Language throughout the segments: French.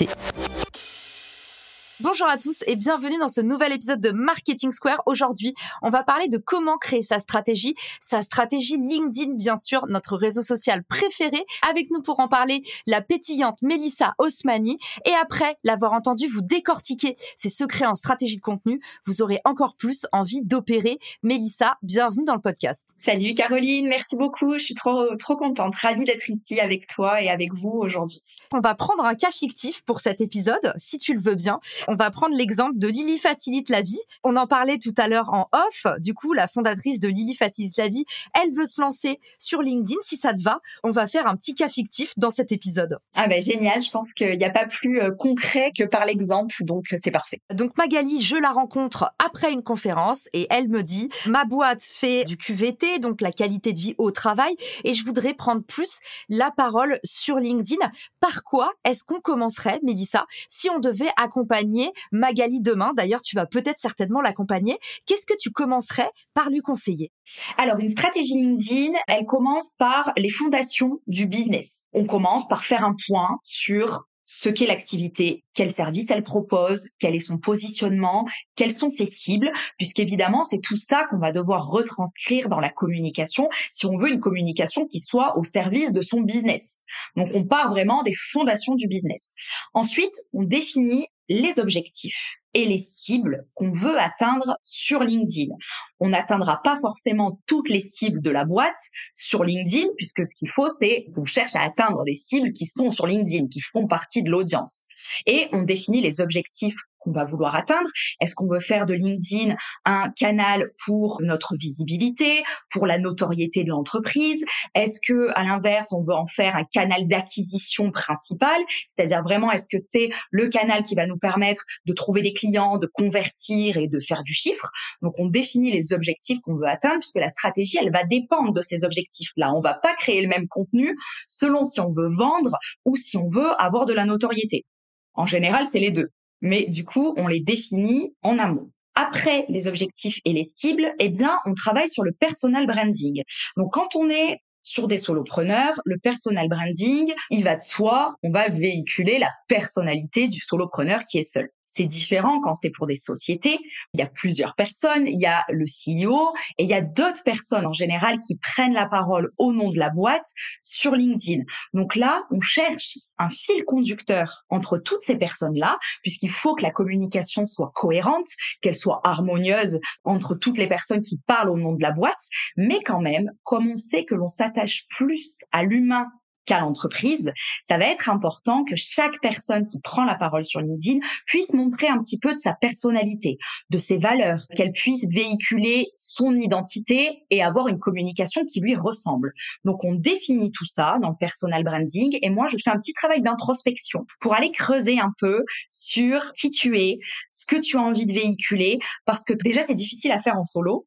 invité. Bonjour à tous et bienvenue dans ce nouvel épisode de Marketing Square. Aujourd'hui, on va parler de comment créer sa stratégie, sa stratégie LinkedIn, bien sûr, notre réseau social préféré. Avec nous pour en parler, la pétillante Melissa Osmani. Et après l'avoir entendu vous décortiquer ses secrets en stratégie de contenu, vous aurez encore plus envie d'opérer. Melissa, bienvenue dans le podcast. Salut Caroline, merci beaucoup. Je suis trop, trop contente, ravie d'être ici avec toi et avec vous aujourd'hui. On va prendre un cas fictif pour cet épisode, si tu le veux bien. On va prendre l'exemple de Lily Facilite la vie. On en parlait tout à l'heure en off. Du coup, la fondatrice de Lily Facilite la vie, elle veut se lancer sur LinkedIn. Si ça te va, on va faire un petit cas fictif dans cet épisode. Ah ben génial, je pense qu'il n'y a pas plus euh, concret que par l'exemple, donc euh, c'est parfait. Donc Magali, je la rencontre après une conférence et elle me dit, ma boîte fait du QVT, donc la qualité de vie au travail, et je voudrais prendre plus la parole sur LinkedIn. Par quoi est-ce qu'on commencerait, Mélissa, si on devait accompagner Magali demain. D'ailleurs, tu vas peut-être certainement l'accompagner. Qu'est-ce que tu commencerais par lui conseiller? Alors, une stratégie LinkedIn, elle commence par les fondations du business. On commence par faire un point sur ce qu'est l'activité, quel service elle propose, quel est son positionnement, quelles sont ses cibles, puisqu'évidemment, c'est tout ça qu'on va devoir retranscrire dans la communication si on veut une communication qui soit au service de son business. Donc, on part vraiment des fondations du business. Ensuite, on définit les objectifs et les cibles qu'on veut atteindre sur LinkedIn. On n'atteindra pas forcément toutes les cibles de la boîte sur LinkedIn, puisque ce qu'il faut, c'est qu'on cherche à atteindre des cibles qui sont sur LinkedIn, qui font partie de l'audience. Et on définit les objectifs qu'on va vouloir atteindre? Est-ce qu'on veut faire de LinkedIn un canal pour notre visibilité, pour la notoriété de l'entreprise? Est-ce que, à l'inverse, on veut en faire un canal d'acquisition principal? C'est-à-dire vraiment, est-ce que c'est le canal qui va nous permettre de trouver des clients, de convertir et de faire du chiffre? Donc, on définit les objectifs qu'on veut atteindre puisque la stratégie, elle va dépendre de ces objectifs-là. On va pas créer le même contenu selon si on veut vendre ou si on veut avoir de la notoriété. En général, c'est les deux mais du coup, on les définit en amont. Après les objectifs et les cibles, eh bien, on travaille sur le personal branding. Donc, quand on est sur des solopreneurs, le personal branding, il va de soi, on va véhiculer la personnalité du solopreneur qui est seul. C'est différent quand c'est pour des sociétés. Il y a plusieurs personnes, il y a le CEO et il y a d'autres personnes en général qui prennent la parole au nom de la boîte sur LinkedIn. Donc là, on cherche un fil conducteur entre toutes ces personnes-là, puisqu'il faut que la communication soit cohérente, qu'elle soit harmonieuse entre toutes les personnes qui parlent au nom de la boîte, mais quand même, comme on sait que l'on s'attache plus à l'humain qu'à l'entreprise, ça va être important que chaque personne qui prend la parole sur LinkedIn puisse montrer un petit peu de sa personnalité, de ses valeurs, qu'elle puisse véhiculer son identité et avoir une communication qui lui ressemble. Donc on définit tout ça dans le personal branding et moi je fais un petit travail d'introspection pour aller creuser un peu sur qui tu es, ce que tu as envie de véhiculer parce que déjà c'est difficile à faire en solo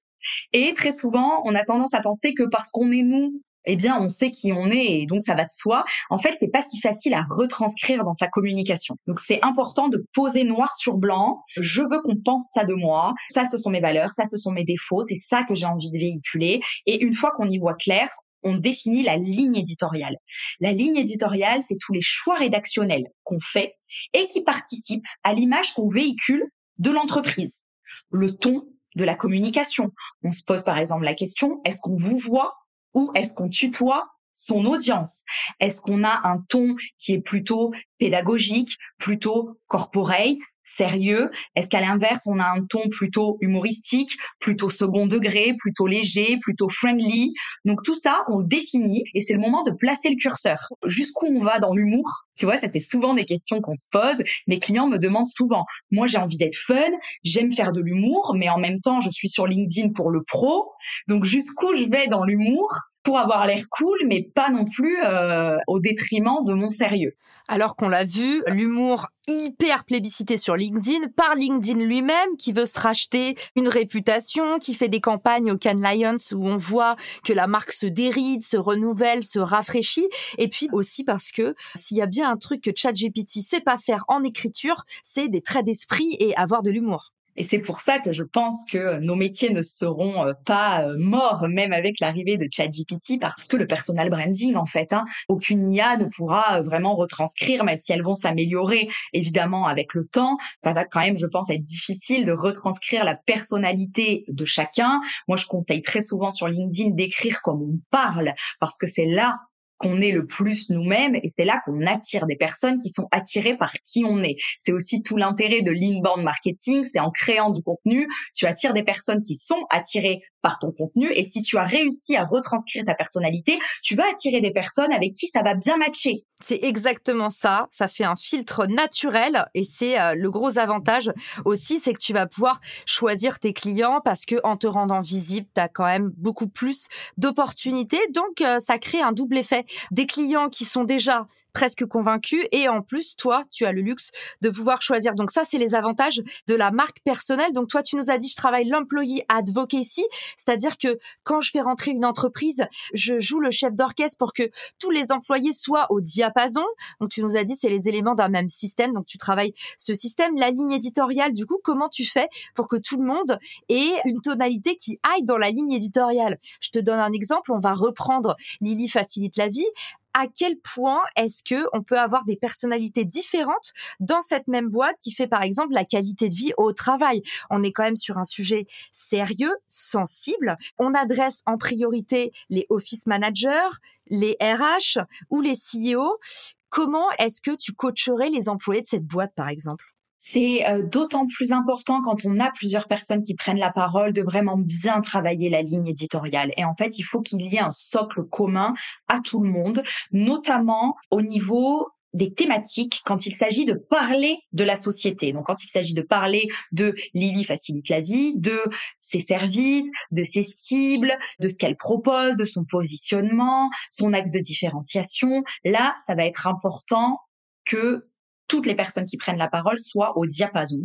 et très souvent, on a tendance à penser que parce qu'on est nous eh bien, on sait qui on est et donc ça va de soi. En fait, c'est pas si facile à retranscrire dans sa communication. Donc, c'est important de poser noir sur blanc. Je veux qu'on pense ça de moi. Ça, ce sont mes valeurs. Ça, ce sont mes défauts. C'est ça que j'ai envie de véhiculer. Et une fois qu'on y voit clair, on définit la ligne éditoriale. La ligne éditoriale, c'est tous les choix rédactionnels qu'on fait et qui participent à l'image qu'on véhicule de l'entreprise. Le ton de la communication. On se pose par exemple la question, est-ce qu'on vous voit ou est-ce qu'on tutoie son audience. Est-ce qu'on a un ton qui est plutôt pédagogique, plutôt corporate, sérieux? Est-ce qu'à l'inverse, on a un ton plutôt humoristique, plutôt second degré, plutôt léger, plutôt friendly? Donc tout ça, on le définit et c'est le moment de placer le curseur. Jusqu'où on va dans l'humour? Tu vois, ça c'est souvent des questions qu'on se pose. Mes clients me demandent souvent. Moi, j'ai envie d'être fun, j'aime faire de l'humour, mais en même temps, je suis sur LinkedIn pour le pro. Donc jusqu'où je vais dans l'humour? Pour avoir l'air cool, mais pas non plus euh, au détriment de mon sérieux. Alors qu'on l'a vu, l'humour hyper plébiscité sur LinkedIn par LinkedIn lui-même qui veut se racheter une réputation, qui fait des campagnes au Cannes Lions où on voit que la marque se déride, se renouvelle, se rafraîchit et puis aussi parce que s'il y a bien un truc que ChatGPT sait pas faire en écriture, c'est des traits d'esprit et avoir de l'humour. Et c'est pour ça que je pense que nos métiers ne seront euh, pas euh, morts, même avec l'arrivée de ChatGPT, parce que le personal branding, en fait, hein, aucune IA ne pourra euh, vraiment retranscrire, mais si elles vont s'améliorer, évidemment, avec le temps, ça va quand même, je pense, être difficile de retranscrire la personnalité de chacun. Moi, je conseille très souvent sur LinkedIn d'écrire comme on parle, parce que c'est là qu'on est le plus nous-mêmes et c'est là qu'on attire des personnes qui sont attirées par qui on est. C'est aussi tout l'intérêt de l'inbound marketing, c'est en créant du contenu, tu attires des personnes qui sont attirées par ton contenu. Et si tu as réussi à retranscrire ta personnalité, tu vas attirer des personnes avec qui ça va bien matcher. C'est exactement ça. Ça fait un filtre naturel et c'est euh, le gros avantage aussi, c'est que tu vas pouvoir choisir tes clients parce que en te rendant visible, tu as quand même beaucoup plus d'opportunités. Donc, euh, ça crée un double effet. Des clients qui sont déjà presque convaincus et en plus, toi, tu as le luxe de pouvoir choisir. Donc ça, c'est les avantages de la marque personnelle. Donc toi, tu nous as dit, je travaille l'employee advocacy. C'est-à-dire que quand je fais rentrer une entreprise, je joue le chef d'orchestre pour que tous les employés soient au diapason. Donc tu nous as dit c'est les éléments d'un même système. Donc tu travailles ce système, la ligne éditoriale. Du coup, comment tu fais pour que tout le monde ait une tonalité qui aille dans la ligne éditoriale? Je te donne un exemple. On va reprendre Lily facilite la vie à quel point est-ce que on peut avoir des personnalités différentes dans cette même boîte qui fait par exemple la qualité de vie au travail? On est quand même sur un sujet sérieux, sensible. On adresse en priorité les office managers, les RH ou les CEO. Comment est-ce que tu coacherais les employés de cette boîte par exemple? C'est euh, d'autant plus important quand on a plusieurs personnes qui prennent la parole de vraiment bien travailler la ligne éditoriale. Et en fait, il faut qu'il y ait un socle commun à tout le monde, notamment au niveau des thématiques quand il s'agit de parler de la société. Donc quand il s'agit de parler de Lily facilite la vie, de ses services, de ses cibles, de ce qu'elle propose, de son positionnement, son axe de différenciation, là, ça va être important que toutes les personnes qui prennent la parole soient au diapason.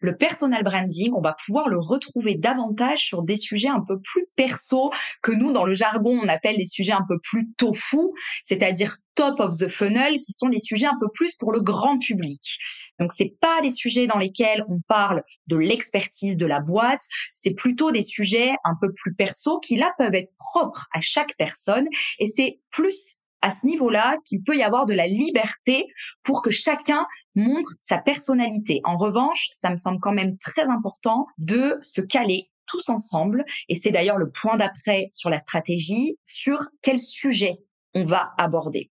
Le personal branding, on va pouvoir le retrouver davantage sur des sujets un peu plus perso que nous, dans le jargon, on appelle les sujets un peu plus tofu, c'est-à-dire top of the funnel, qui sont des sujets un peu plus pour le grand public. Donc, c'est pas des sujets dans lesquels on parle de l'expertise de la boîte, c'est plutôt des sujets un peu plus perso qui là peuvent être propres à chaque personne et c'est plus à ce niveau-là qu'il peut y avoir de la liberté pour que chacun montre sa personnalité. En revanche, ça me semble quand même très important de se caler tous ensemble, et c'est d'ailleurs le point d'après sur la stratégie, sur quel sujet on va aborder.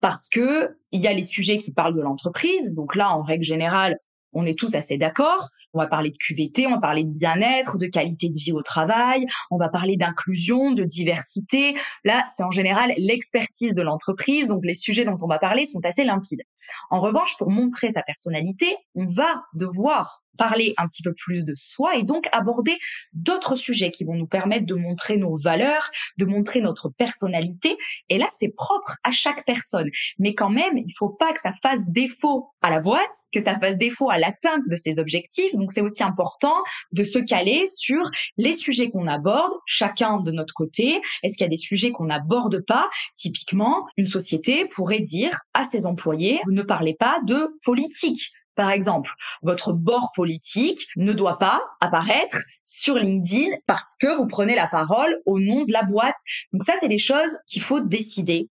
Parce que il y a les sujets qui parlent de l'entreprise, donc là, en règle générale, on est tous assez d'accord. On va parler de QVT, on va parler de bien-être, de qualité de vie au travail, on va parler d'inclusion, de diversité. Là, c'est en général l'expertise de l'entreprise, donc les sujets dont on va parler sont assez limpides. En revanche, pour montrer sa personnalité, on va devoir parler un petit peu plus de soi et donc aborder d'autres sujets qui vont nous permettre de montrer nos valeurs, de montrer notre personnalité. Et là, c'est propre à chaque personne. Mais quand même, il faut pas que ça fasse défaut à la boîte, que ça fasse défaut à l'atteinte de ses objectifs. Donc, c'est aussi important de se caler sur les sujets qu'on aborde, chacun de notre côté. Est-ce qu'il y a des sujets qu'on n'aborde pas? Typiquement, une société pourrait dire à ses employés, ne parlez pas de politique par exemple, votre bord politique ne doit pas apparaître sur LinkedIn parce que vous prenez la parole au nom de la boîte. Donc ça, c'est des choses qu'il faut décider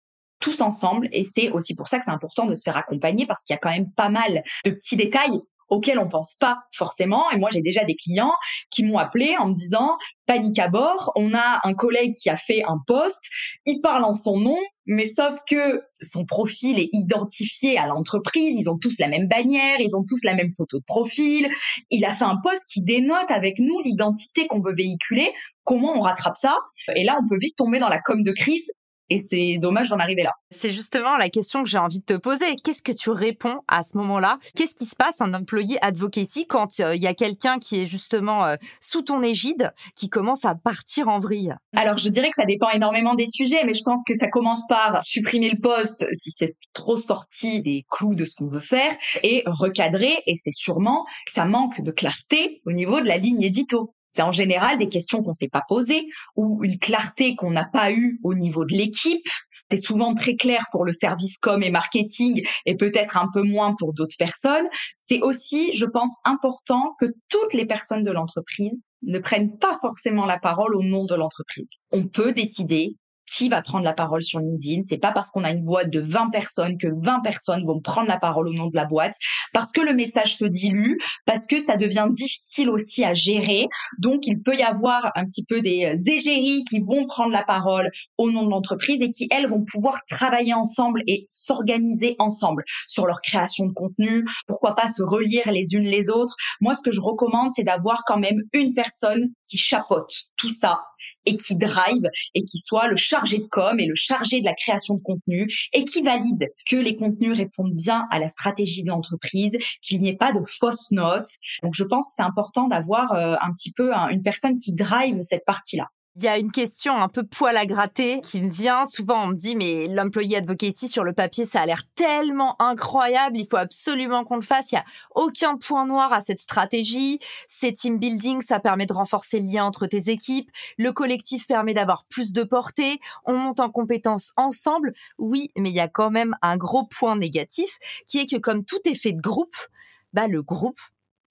tous ensemble et c'est aussi pour ça que c'est important de se faire accompagner parce qu'il y a quand même pas mal de petits détails auxquels on pense pas forcément. Et moi, j'ai déjà des clients qui m'ont appelé en me disant panique à bord. On a un collègue qui a fait un post, il parle en son nom, mais sauf que son profil est identifié à l'entreprise. Ils ont tous la même bannière, ils ont tous la même photo de profil. Il a fait un post qui dénote avec nous l'identité qu'on veut véhiculer. Comment on rattrape ça Et là, on peut vite tomber dans la com de crise et c'est dommage d'en arriver là. C'est justement la question que j'ai envie de te poser. Qu'est-ce que tu réponds à ce moment-là? Qu'est-ce qui se passe en employé advocacy quand euh, il y a quelqu'un qui est justement euh, sous ton égide, qui commence à partir en vrille? Alors je dirais que ça dépend énormément des sujets, mais je pense que ça commence par supprimer le poste si c'est trop sorti des clous de ce qu'on veut faire et recadrer. Et c'est sûrement que ça manque de clarté au niveau de la ligne édito. C'est en général des questions qu'on s'est pas posées ou une clarté qu'on n'a pas eue au niveau de l'équipe. C'est souvent très clair pour le service com et marketing et peut-être un peu moins pour d'autres personnes. C'est aussi, je pense, important que toutes les personnes de l'entreprise ne prennent pas forcément la parole au nom de l'entreprise. On peut décider qui va prendre la parole sur LinkedIn. C'est pas parce qu'on a une boîte de 20 personnes que 20 personnes vont prendre la parole au nom de la boîte, parce que le message se dilue, parce que ça devient difficile aussi à gérer. Donc, il peut y avoir un petit peu des égéries qui vont prendre la parole au nom de l'entreprise et qui, elles, vont pouvoir travailler ensemble et s'organiser ensemble sur leur création de contenu. Pourquoi pas se relire les unes les autres. Moi, ce que je recommande, c'est d'avoir quand même une personne qui chapeaute tout ça et qui drive et qui soit le chargé de com et le chargé de la création de contenu et qui valide que les contenus répondent bien à la stratégie de l'entreprise, qu'il n'y ait pas de fausses notes. Donc je pense que c'est important d'avoir euh, un petit peu une personne qui drive cette partie-là. Il y a une question un peu poil à gratter qui me vient. Souvent, on me dit, mais l'employé advocacy sur le papier, ça a l'air tellement incroyable. Il faut absolument qu'on le fasse. Il n'y a aucun point noir à cette stratégie. C'est team building. Ça permet de renforcer le lien entre tes équipes. Le collectif permet d'avoir plus de portée. On monte en compétences ensemble. Oui, mais il y a quand même un gros point négatif qui est que comme tout est fait de groupe, bah, le groupe,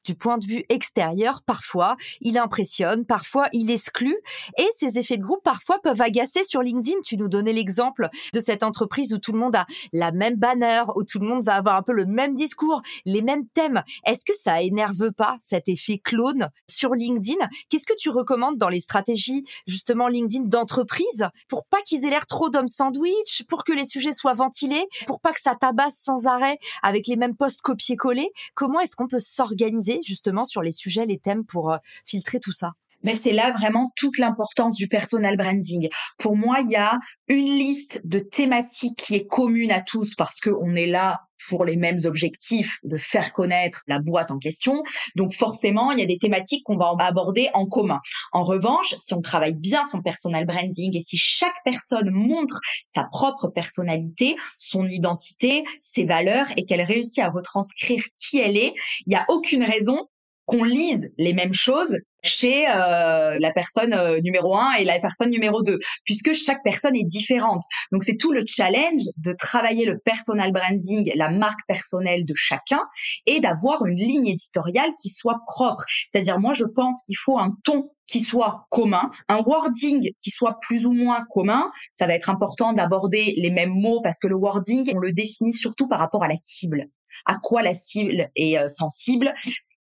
du point de vue extérieur, parfois, il impressionne, parfois, il exclut. Et ces effets de groupe, parfois, peuvent agacer sur LinkedIn. Tu nous donnais l'exemple de cette entreprise où tout le monde a la même banner, où tout le monde va avoir un peu le même discours, les mêmes thèmes. Est-ce que ça énerve pas cet effet clone sur LinkedIn? Qu'est-ce que tu recommandes dans les stratégies, justement, LinkedIn d'entreprise pour pas qu'ils aient l'air trop d'hommes sandwich, pour que les sujets soient ventilés, pour pas que ça tabasse sans arrêt avec les mêmes posts copier-coller? Comment est-ce qu'on peut s'organiser justement sur les sujets, les thèmes pour euh, filtrer tout ça mais c'est là vraiment toute l'importance du personal branding. Pour moi, il y a une liste de thématiques qui est commune à tous parce qu'on est là pour les mêmes objectifs de faire connaître la boîte en question. Donc forcément, il y a des thématiques qu'on va aborder en commun. En revanche, si on travaille bien son personal branding et si chaque personne montre sa propre personnalité, son identité, ses valeurs et qu'elle réussit à retranscrire qui elle est, il n'y a aucune raison qu'on lise les mêmes choses chez euh, la personne euh, numéro un et la personne numéro deux, puisque chaque personne est différente. Donc c'est tout le challenge de travailler le personal branding, la marque personnelle de chacun, et d'avoir une ligne éditoriale qui soit propre. C'est-à-dire moi je pense qu'il faut un ton qui soit commun, un wording qui soit plus ou moins commun. Ça va être important d'aborder les mêmes mots parce que le wording, on le définit surtout par rapport à la cible à quoi la cible est euh, sensible,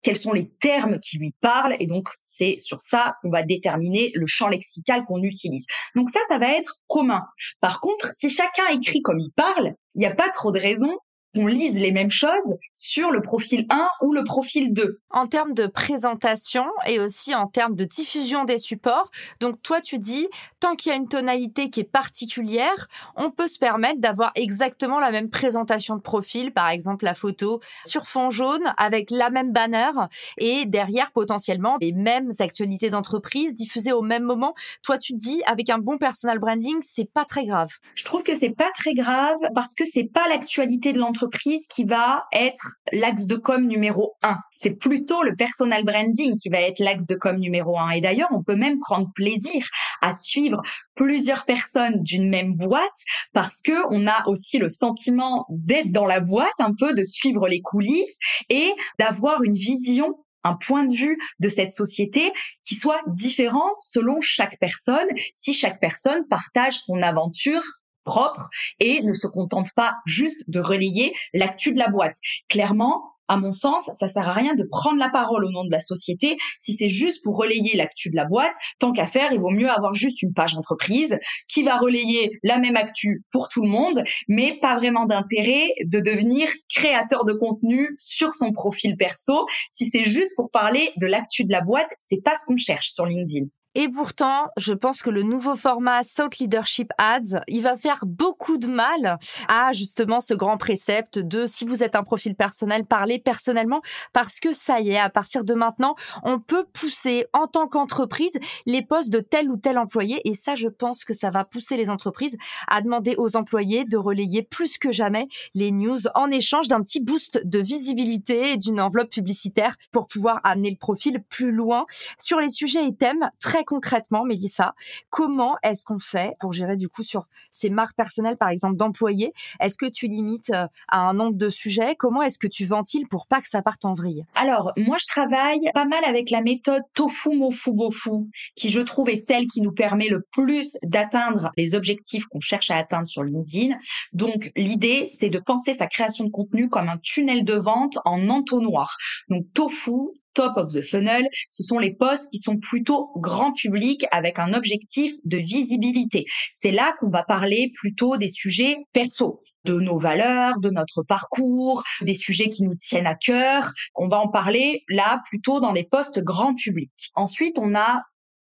quels sont les termes qui lui parlent et donc c'est sur ça qu'on va déterminer le champ lexical qu'on utilise. Donc ça, ça va être commun. Par contre, si chacun écrit comme il parle, il n'y a pas trop de raison qu'on lise les mêmes choses sur le profil 1 ou le profil 2. En termes de présentation et aussi en termes de diffusion des supports, donc toi tu dis, tant qu'il y a une tonalité qui est particulière, on peut se permettre d'avoir exactement la même présentation de profil, par exemple la photo sur fond jaune avec la même banner et derrière potentiellement les mêmes actualités d'entreprise diffusées au même moment. Toi tu dis, avec un bon personal branding, c'est pas très grave. Je trouve que c'est pas très grave parce que c'est pas l'actualité de l'entreprise qui va être l'axe de com numéro un. C'est plutôt le personal branding qui va être l'axe de com numéro un. Et d'ailleurs, on peut même prendre plaisir à suivre plusieurs personnes d'une même boîte parce que on a aussi le sentiment d'être dans la boîte, un peu de suivre les coulisses et d'avoir une vision un point de vue de cette société qui soit différent selon chaque personne, si chaque personne partage son aventure propre et ne se contente pas juste de relayer l'actu de la boîte. Clairement, à mon sens, ça sert à rien de prendre la parole au nom de la société si c'est juste pour relayer l'actu de la boîte. Tant qu'à faire, il vaut mieux avoir juste une page entreprise qui va relayer la même actu pour tout le monde, mais pas vraiment d'intérêt de devenir créateur de contenu sur son profil perso. Si c'est juste pour parler de l'actu de la boîte, c'est pas ce qu'on cherche sur LinkedIn. Et pourtant, je pense que le nouveau format South Leadership Ads, il va faire beaucoup de mal à justement ce grand précepte de si vous êtes un profil personnel, parlez personnellement. Parce que ça y est, à partir de maintenant, on peut pousser en tant qu'entreprise les postes de tel ou tel employé. Et ça, je pense que ça va pousser les entreprises à demander aux employés de relayer plus que jamais les news en échange d'un petit boost de visibilité et d'une enveloppe publicitaire pour pouvoir amener le profil plus loin. Sur les sujets et thèmes très concrètement, Mélissa, comment est-ce qu'on fait pour gérer du coup sur ces marques personnelles, par exemple, d'employés? Est-ce que tu limites euh, à un nombre de sujets? Comment est-ce que tu ventiles pour pas que ça parte en vrille? Alors, moi, je travaille pas mal avec la méthode tofu mofu bofu, qui je trouve est celle qui nous permet le plus d'atteindre les objectifs qu'on cherche à atteindre sur LinkedIn. Donc, l'idée, c'est de penser sa création de contenu comme un tunnel de vente en entonnoir. Donc, tofu, top of the funnel, ce sont les posts qui sont plutôt grand public avec un objectif de visibilité. C'est là qu'on va parler plutôt des sujets perso de nos valeurs, de notre parcours, des sujets qui nous tiennent à cœur. On va en parler là plutôt dans les postes grand public. Ensuite, on a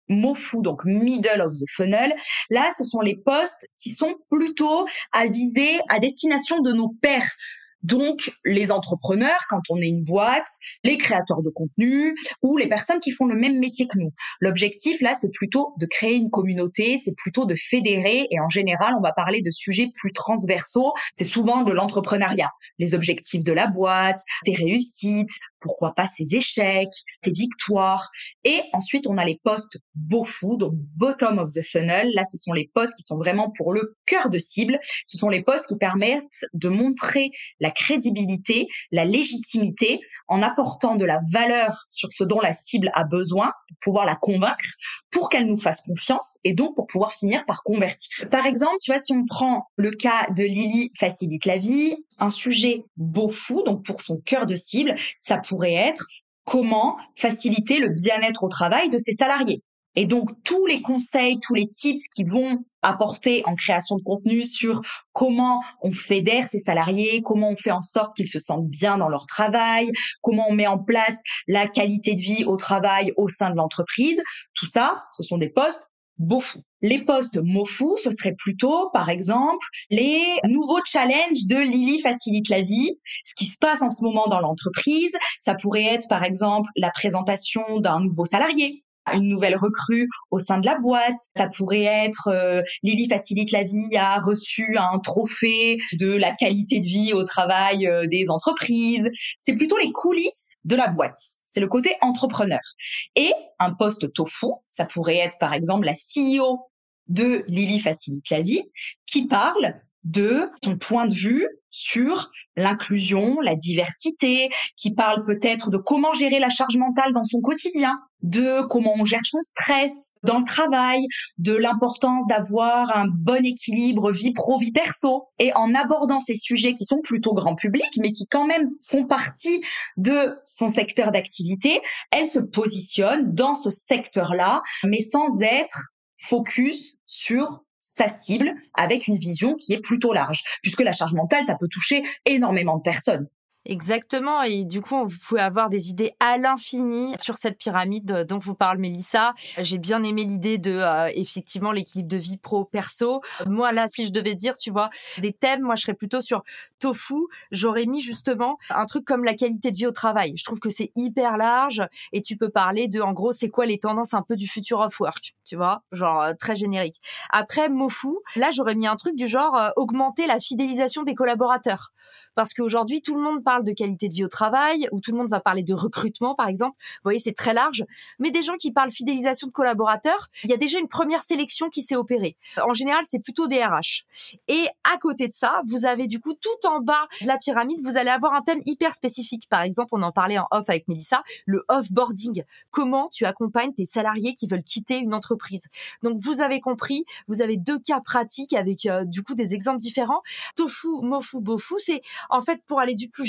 MOFU, donc middle of the funnel. Là, ce sont les postes qui sont plutôt à viser à destination de nos pairs, donc, les entrepreneurs, quand on est une boîte, les créateurs de contenu ou les personnes qui font le même métier que nous. L'objectif, là, c'est plutôt de créer une communauté, c'est plutôt de fédérer et en général, on va parler de sujets plus transversaux. C'est souvent de l'entrepreneuriat. Les objectifs de la boîte, ses réussites, pourquoi pas ses échecs, ses victoires. Et ensuite, on a les postes BOFU, donc bottom of the funnel. Là, ce sont les postes qui sont vraiment pour le cœur de cible. Ce sont les postes qui permettent de montrer la crédibilité, la légitimité en apportant de la valeur sur ce dont la cible a besoin pour pouvoir la convaincre, pour qu'elle nous fasse confiance et donc pour pouvoir finir par convertir. Par exemple, tu vois, si on prend le cas de Lily facilite la vie, un sujet fou, donc pour son cœur de cible, ça pourrait être comment faciliter le bien-être au travail de ses salariés. Et donc tous les conseils, tous les tips qui vont apporter en création de contenu sur comment on fédère ses salariés, comment on fait en sorte qu'ils se sentent bien dans leur travail, comment on met en place la qualité de vie au travail au sein de l'entreprise. Tout ça, ce sont des postes BOFU. Les postes MOFU, ce serait plutôt, par exemple, les nouveaux challenges de Lily facilite la vie, ce qui se passe en ce moment dans l'entreprise. Ça pourrait être, par exemple, la présentation d'un nouveau salarié une nouvelle recrue au sein de la boîte. Ça pourrait être euh, Lily facilite la vie a reçu un trophée de la qualité de vie au travail euh, des entreprises. C'est plutôt les coulisses de la boîte. C'est le côté entrepreneur. Et un poste tofu, ça pourrait être par exemple la CEO de Lily facilite la vie qui parle de son point de vue sur l'inclusion, la diversité, qui parle peut-être de comment gérer la charge mentale dans son quotidien, de comment on gère son stress dans le travail, de l'importance d'avoir un bon équilibre vie pro, vie perso. Et en abordant ces sujets qui sont plutôt grand public, mais qui quand même font partie de son secteur d'activité, elle se positionne dans ce secteur-là, mais sans être focus sur sa cible avec une vision qui est plutôt large, puisque la charge mentale, ça peut toucher énormément de personnes. Exactement. Et du coup, vous pouvez avoir des idées à l'infini sur cette pyramide dont vous parle Mélissa. J'ai bien aimé l'idée de, euh, effectivement, l'équilibre de vie pro-perso. Moi, là, si je devais dire, tu vois, des thèmes, moi, je serais plutôt sur tofu. J'aurais mis justement un truc comme la qualité de vie au travail. Je trouve que c'est hyper large et tu peux parler de, en gros, c'est quoi les tendances un peu du future of work, tu vois, genre euh, très générique. Après, mofu, là, j'aurais mis un truc du genre euh, augmenter la fidélisation des collaborateurs. Parce qu'aujourd'hui, tout le monde parle de qualité de vie au travail, où tout le monde va parler de recrutement, par exemple. Vous voyez, c'est très large. Mais des gens qui parlent fidélisation de collaborateurs, il y a déjà une première sélection qui s'est opérée. En général, c'est plutôt des RH. Et à côté de ça, vous avez du coup tout en bas de la pyramide, vous allez avoir un thème hyper spécifique. Par exemple, on en parlait en off avec Melissa, le offboarding. Comment tu accompagnes tes salariés qui veulent quitter une entreprise? Donc vous avez compris, vous avez deux cas pratiques avec euh, du coup des exemples différents. Tofu, mofu, bofu, c'est en fait pour aller du plus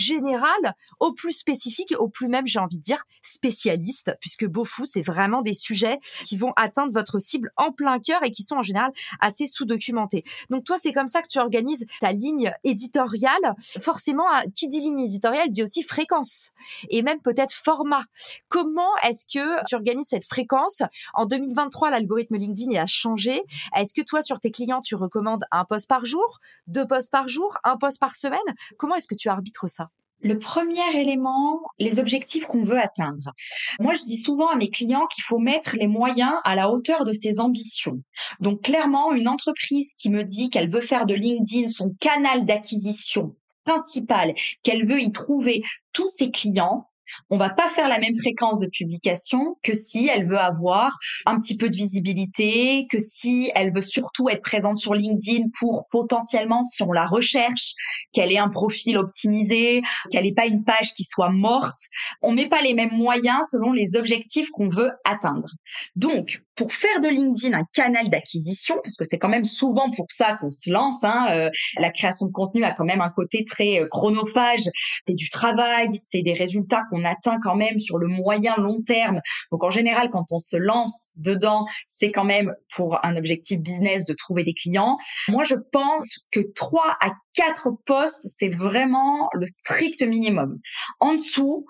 au plus spécifique, au plus même, j'ai envie de dire, spécialiste, puisque bofu, c'est vraiment des sujets qui vont atteindre votre cible en plein cœur et qui sont en général assez sous-documentés. Donc toi, c'est comme ça que tu organises ta ligne éditoriale. Forcément, qui dit ligne éditoriale dit aussi fréquence et même peut-être format. Comment est-ce que tu organises cette fréquence? En 2023, l'algorithme LinkedIn a changé. Est-ce que toi, sur tes clients, tu recommandes un poste par jour, deux postes par jour, un poste par semaine? Comment est-ce que tu arbitres ça? Le premier élément, les objectifs qu'on veut atteindre. Moi, je dis souvent à mes clients qu'il faut mettre les moyens à la hauteur de ses ambitions. Donc, clairement, une entreprise qui me dit qu'elle veut faire de LinkedIn son canal d'acquisition principal, qu'elle veut y trouver tous ses clients, on va pas faire la même fréquence de publication que si elle veut avoir un petit peu de visibilité, que si elle veut surtout être présente sur LinkedIn pour potentiellement, si on la recherche, qu'elle ait un profil optimisé, qu'elle n'ait pas une page qui soit morte. On met pas les mêmes moyens selon les objectifs qu'on veut atteindre. Donc, pour faire de LinkedIn un canal d'acquisition, parce que c'est quand même souvent pour ça qu'on se lance, hein, euh, la création de contenu a quand même un côté très euh, chronophage, c'est du travail, c'est des résultats qu'on atteint quand même sur le moyen long terme. Donc en général, quand on se lance dedans, c'est quand même pour un objectif business de trouver des clients. Moi, je pense que trois à quatre postes, c'est vraiment le strict minimum. En dessous,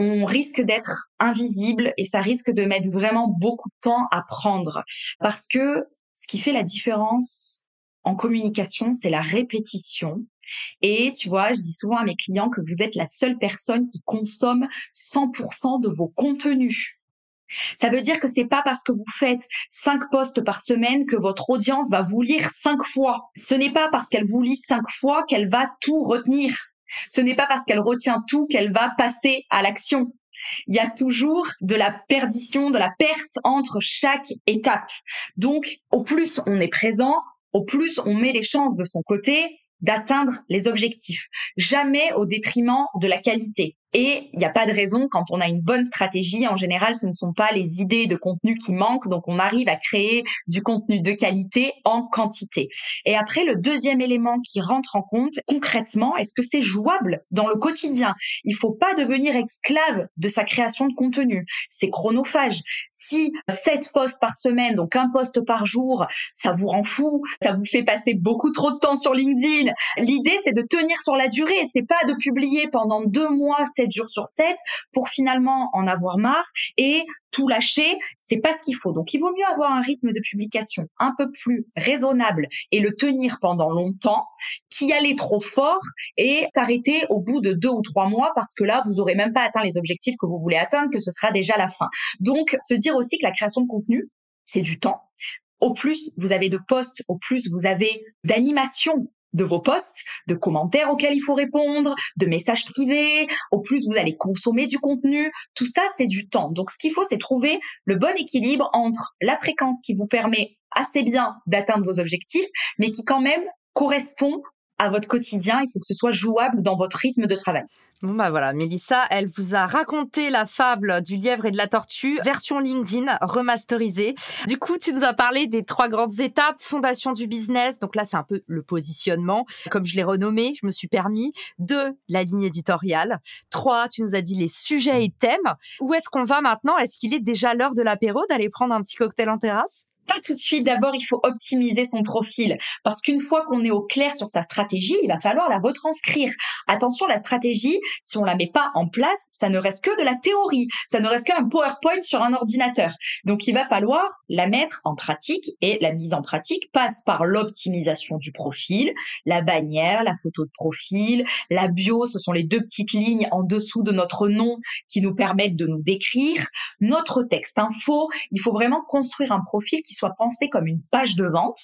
on risque d'être invisible et ça risque de mettre vraiment beaucoup de temps à prendre parce que ce qui fait la différence en communication, c'est la répétition. Et tu vois, je dis souvent à mes clients que vous êtes la seule personne qui consomme 100% de vos contenus. Ça veut dire que c'est pas parce que vous faites cinq posts par semaine que votre audience va vous lire cinq fois. Ce n'est pas parce qu'elle vous lit cinq fois qu'elle va tout retenir. Ce n'est pas parce qu'elle retient tout qu'elle va passer à l'action. Il y a toujours de la perdition, de la perte entre chaque étape. Donc, au plus on est présent, au plus on met les chances de son côté d'atteindre les objectifs. Jamais au détriment de la qualité. Et il n'y a pas de raison, quand on a une bonne stratégie, en général, ce ne sont pas les idées de contenu qui manquent, donc on arrive à créer du contenu de qualité en quantité. Et après, le deuxième élément qui rentre en compte, concrètement, est-ce que c'est jouable dans le quotidien? Il faut pas devenir esclave de sa création de contenu. C'est chronophage. Si sept posts par semaine, donc un post par jour, ça vous rend fou, ça vous fait passer beaucoup trop de temps sur LinkedIn, l'idée c'est de tenir sur la durée, c'est pas de publier pendant deux mois, 7 jours sur 7 pour finalement en avoir marre et tout lâcher, c'est pas ce qu'il faut. Donc il vaut mieux avoir un rythme de publication un peu plus raisonnable et le tenir pendant longtemps qu'y aller trop fort et s'arrêter au bout de deux ou trois mois parce que là vous aurez même pas atteint les objectifs que vous voulez atteindre, que ce sera déjà la fin. Donc se dire aussi que la création de contenu, c'est du temps. Au plus vous avez de posts, au plus vous avez d'animation de vos posts, de commentaires auxquels il faut répondre, de messages privés. Au plus, vous allez consommer du contenu. Tout ça, c'est du temps. Donc, ce qu'il faut, c'est trouver le bon équilibre entre la fréquence qui vous permet assez bien d'atteindre vos objectifs, mais qui quand même correspond à votre quotidien. Il faut que ce soit jouable dans votre rythme de travail. Bon bah voilà, Mélissa, elle vous a raconté la fable du lièvre et de la tortue, version LinkedIn remasterisée. Du coup, tu nous as parlé des trois grandes étapes, fondation du business, donc là c'est un peu le positionnement, comme je l'ai renommé, je me suis permis. Deux, la ligne éditoriale. Trois, tu nous as dit les sujets et thèmes. Où est-ce qu'on va maintenant? Est-ce qu'il est déjà l'heure de l'apéro, d'aller prendre un petit cocktail en terrasse? Tout de suite. D'abord, il faut optimiser son profil parce qu'une fois qu'on est au clair sur sa stratégie, il va falloir la retranscrire. Attention, la stratégie, si on la met pas en place, ça ne reste que de la théorie. Ça ne reste qu'un PowerPoint sur un ordinateur. Donc, il va falloir la mettre en pratique et la mise en pratique passe par l'optimisation du profil, la bannière, la photo de profil, la bio, ce sont les deux petites lignes en dessous de notre nom qui nous permettent de nous décrire, notre texte info. Il faut vraiment construire un profil qui soit pensé comme une page de vente.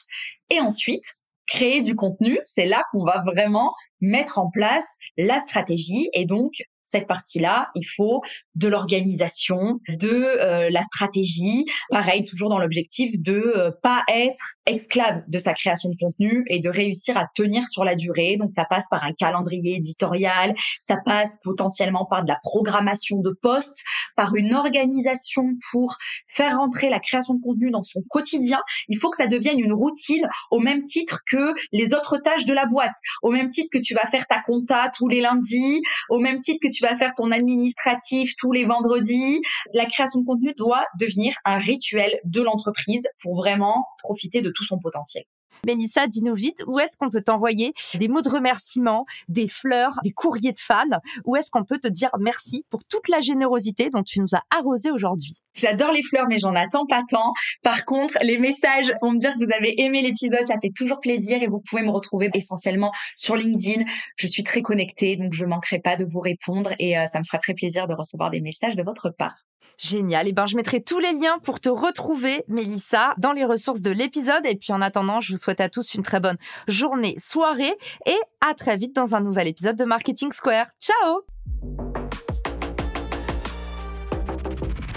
Et ensuite, créer du contenu, c'est là qu'on va vraiment mettre en place la stratégie et donc cette partie-là, il faut de l'organisation, de euh, la stratégie, pareil toujours dans l'objectif de euh, pas être esclave de sa création de contenu et de réussir à tenir sur la durée. Donc ça passe par un calendrier éditorial, ça passe potentiellement par de la programmation de postes, par une organisation pour faire rentrer la création de contenu dans son quotidien. Il faut que ça devienne une routine au même titre que les autres tâches de la boîte, au même titre que tu vas faire ta compta tous les lundis, au même titre que tu vas faire ton administratif tous les vendredis. La création de contenu doit devenir un rituel de l'entreprise pour vraiment profiter de tout son potentiel. Mélissa, dis-nous vite, où est-ce qu'on peut t'envoyer des mots de remerciement, des fleurs, des courriers de fans? Où est-ce qu'on peut te dire merci pour toute la générosité dont tu nous as arrosé aujourd'hui? J'adore les fleurs, mais j'en attends pas tant. Par contre, les messages pour me dire que vous avez aimé l'épisode, ça fait toujours plaisir et vous pouvez me retrouver essentiellement sur LinkedIn. Je suis très connectée, donc je manquerai pas de vous répondre et euh, ça me fera très plaisir de recevoir des messages de votre part. Génial. Et ben, je mettrai tous les liens pour te retrouver, Mélissa, dans les ressources de l'épisode. Et puis, en attendant, je vous souhaite à tous une très bonne journée, soirée et à très vite dans un nouvel épisode de Marketing Square. Ciao!